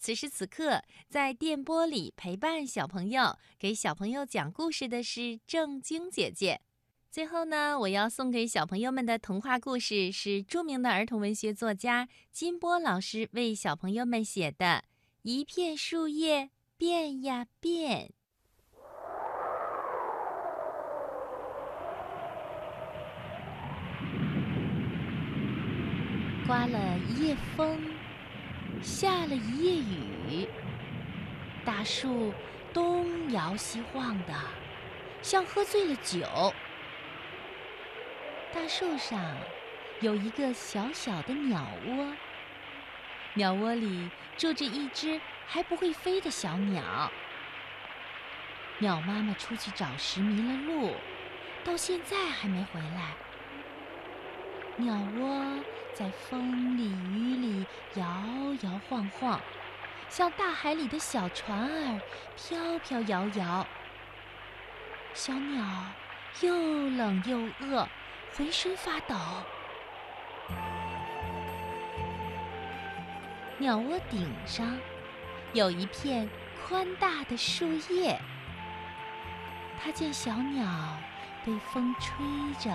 此时此刻，在电波里陪伴小朋友、给小朋友讲故事的是正晶姐姐。最后呢，我要送给小朋友们的童话故事是著名的儿童文学作家金波老师为小朋友们写的《一片树叶变呀变》。刮了一夜风，下了一夜雨，大树东摇西晃的，像喝醉了酒。大树上有一个小小的鸟窝，鸟窝里住着一只还不会飞的小鸟。鸟妈妈出去找食迷了路，到现在还没回来。鸟窝在风里雨里摇摇晃晃，像大海里的小船儿飘飘摇摇。小鸟又冷又饿。浑身发抖。鸟窝顶上有一片宽大的树叶，它见小鸟被风吹着、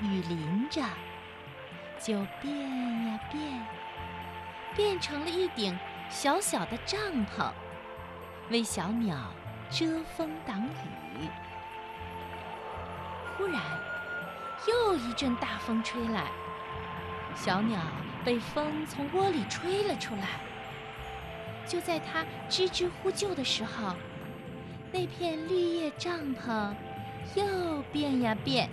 雨淋着，就变呀变，变成了一顶小小的帐篷，为小鸟遮风挡雨。忽然。又一阵大风吹来，小鸟被风从窝里吹了出来。就在它吱吱呼救的时候，那片绿叶帐篷又变呀变，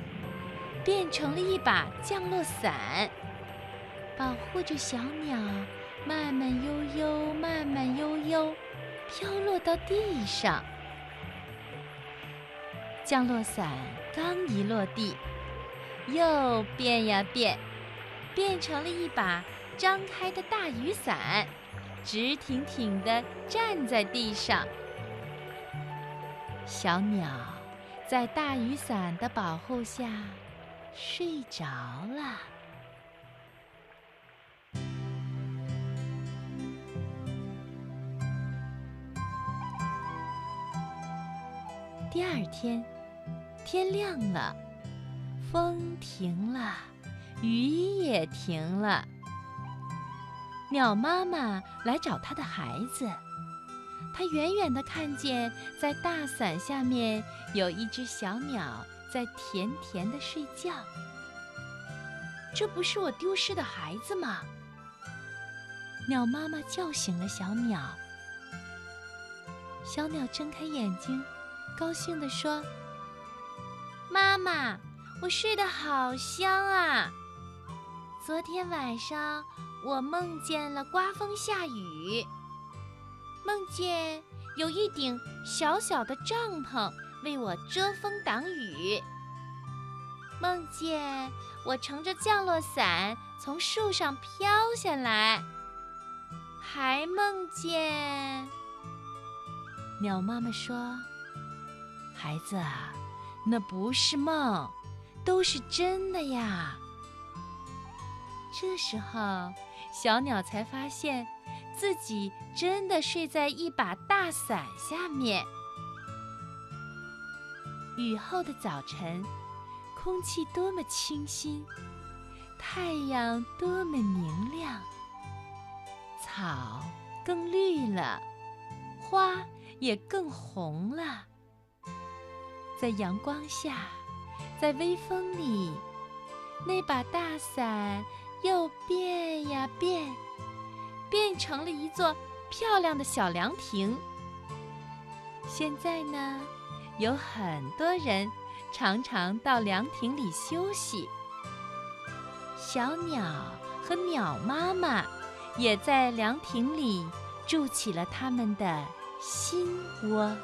变成了一把降落伞，保护着小鸟慢慢悠悠、慢慢悠悠飘落到地上。降落伞刚一落地。又变呀变，变成了一把张开的大雨伞，直挺挺地站在地上。小鸟在大雨伞的保护下睡着了。第二天，天亮了。风停了，雨也停了。鸟妈妈来找它的孩子，它远远地看见，在大伞下面有一只小鸟在甜甜地睡觉。这不是我丢失的孩子吗？鸟妈妈叫醒了小鸟。小鸟睁开眼睛，高兴地说：“妈妈。”我睡得好香啊！昨天晚上我梦见了刮风下雨，梦见有一顶小小的帐篷为我遮风挡雨，梦见我乘着降落伞从树上飘下来，还梦见……鸟妈妈说：“孩子，那不是梦。”都是真的呀！这时候，小鸟才发现自己真的睡在一把大伞下面。雨后的早晨，空气多么清新，太阳多么明亮，草更绿了，花也更红了，在阳光下。在微风里，那把大伞又变呀变，变成了一座漂亮的小凉亭。现在呢，有很多人常常到凉亭里休息。小鸟和鸟妈妈也在凉亭里筑起了他们的新窝。